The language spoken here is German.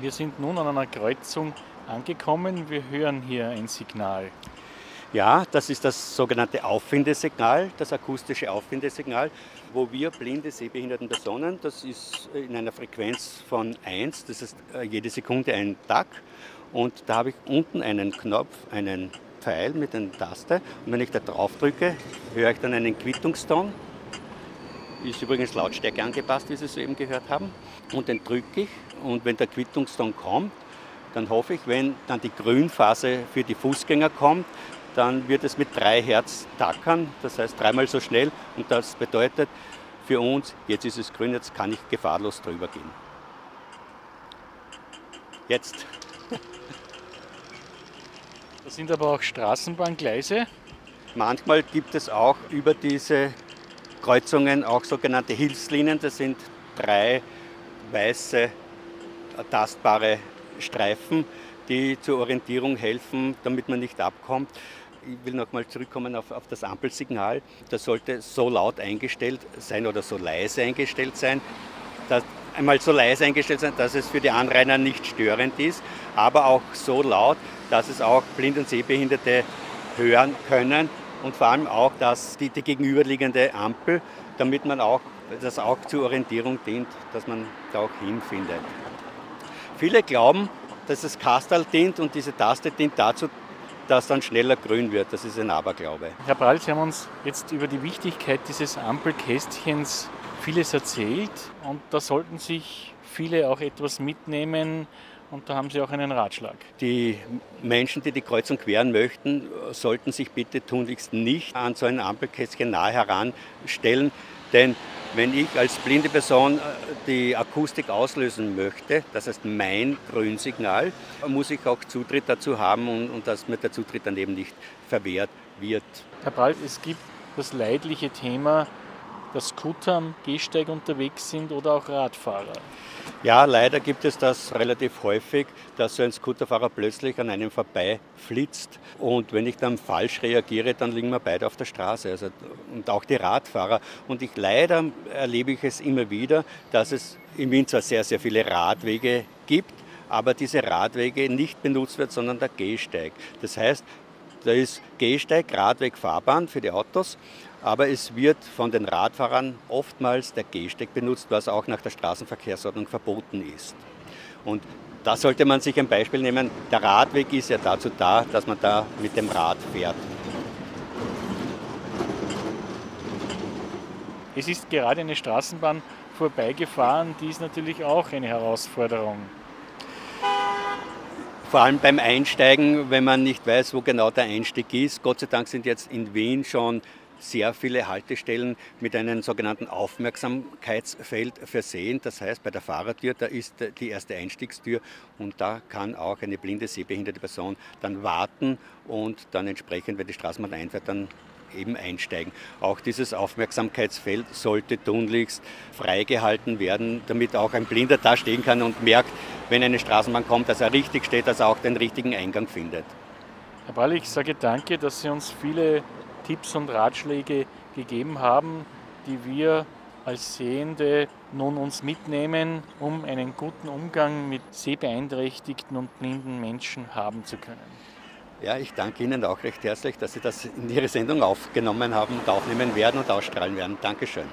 Wir sind nun an einer Kreuzung angekommen. Wir hören hier ein Signal. Ja, das ist das sogenannte Auffindesignal, das akustische Auffindesignal, wo wir blinde, sehbehinderten Personen, das ist in einer Frequenz von 1, das ist äh, jede Sekunde ein Tag. Und da habe ich unten einen Knopf, einen Pfeil mit einer Taste. Und wenn ich da drauf drücke, höre ich dann einen Quittungston. Ist übrigens Lautstärke angepasst, wie Sie es eben gehört haben. Und den drücke ich. Und wenn der Quittungston kommt, dann hoffe ich, wenn dann die Grünphase für die Fußgänger kommt, dann wird es mit 3 Hertz tackern, das heißt dreimal so schnell. Und das bedeutet für uns, jetzt ist es grün, jetzt kann ich gefahrlos drüber gehen. Jetzt. Das sind aber auch Straßenbahngleise. Manchmal gibt es auch über diese Kreuzungen auch sogenannte Hilfslinien. Das sind drei weiße, tastbare Streifen, die zur Orientierung helfen, damit man nicht abkommt. Ich will nochmal zurückkommen auf, auf das Ampelsignal. Das sollte so laut eingestellt sein oder so leise eingestellt sein, dass einmal so leise eingestellt sein, dass es für die Anrainer nicht störend ist, aber auch so laut, dass es auch Blind- und Sehbehinderte hören können und vor allem auch, dass die, die gegenüberliegende Ampel, damit man auch das auch zur Orientierung dient, dass man da auch hinfindet. Viele glauben, dass das Kastal dient und diese Taste dient dazu, dass dann schneller grün wird. Das ist ein Aberglaube. Herr Prall, Sie haben uns jetzt über die Wichtigkeit dieses Ampelkästchens vieles erzählt und da sollten sich viele auch etwas mitnehmen und da haben Sie auch einen Ratschlag. Die Menschen, die die Kreuzung queren möchten, sollten sich bitte tunlichst nicht an so ein Ampelkästchen nahe heranstellen, denn wenn ich als blinde Person äh, die Akustik auslösen möchte, das heißt mein Grünsignal, muss ich auch Zutritt dazu haben und, und dass mir der Zutritt dann eben nicht verwehrt wird. Herr Bralt, es gibt das leidliche Thema, dass Scooter am Gehsteig unterwegs sind oder auch Radfahrer. Ja, leider gibt es das relativ häufig, dass so ein Scooterfahrer plötzlich an einem vorbei flitzt. Und wenn ich dann falsch reagiere, dann liegen wir beide auf der Straße. Also, und auch die Radfahrer. Und ich leider erlebe ich es immer wieder, dass es in Wien zwar sehr, sehr viele Radwege gibt, aber diese Radwege nicht benutzt wird, sondern der Gehsteig. Das heißt, da ist Gehsteig, Radweg, Fahrbahn für die Autos, aber es wird von den Radfahrern oftmals der Gehsteig benutzt, was auch nach der Straßenverkehrsordnung verboten ist. Und da sollte man sich ein Beispiel nehmen. Der Radweg ist ja dazu da, dass man da mit dem Rad fährt. Es ist gerade eine Straßenbahn vorbeigefahren, die ist natürlich auch eine Herausforderung. Vor allem beim Einsteigen, wenn man nicht weiß, wo genau der Einstieg ist. Gott sei Dank sind jetzt in Wien schon sehr viele Haltestellen mit einem sogenannten Aufmerksamkeitsfeld versehen. Das heißt, bei der Fahrertür, da ist die erste Einstiegstür und da kann auch eine blinde, sehbehinderte Person dann warten und dann entsprechend, wenn die Straßenbahn einfährt, dann eben einsteigen. Auch dieses Aufmerksamkeitsfeld sollte tunlichst freigehalten werden, damit auch ein Blinder da stehen kann und merkt, wenn eine Straßenbahn kommt, dass er richtig steht, dass er auch den richtigen Eingang findet. Herr Ball, ich sage danke, dass Sie uns viele Tipps und Ratschläge gegeben haben, die wir als Sehende nun uns mitnehmen, um einen guten Umgang mit sehbeeinträchtigten und blinden Menschen haben zu können. Ja, ich danke Ihnen auch recht herzlich, dass Sie das in Ihre Sendung aufgenommen haben und aufnehmen werden und ausstrahlen werden. Dankeschön.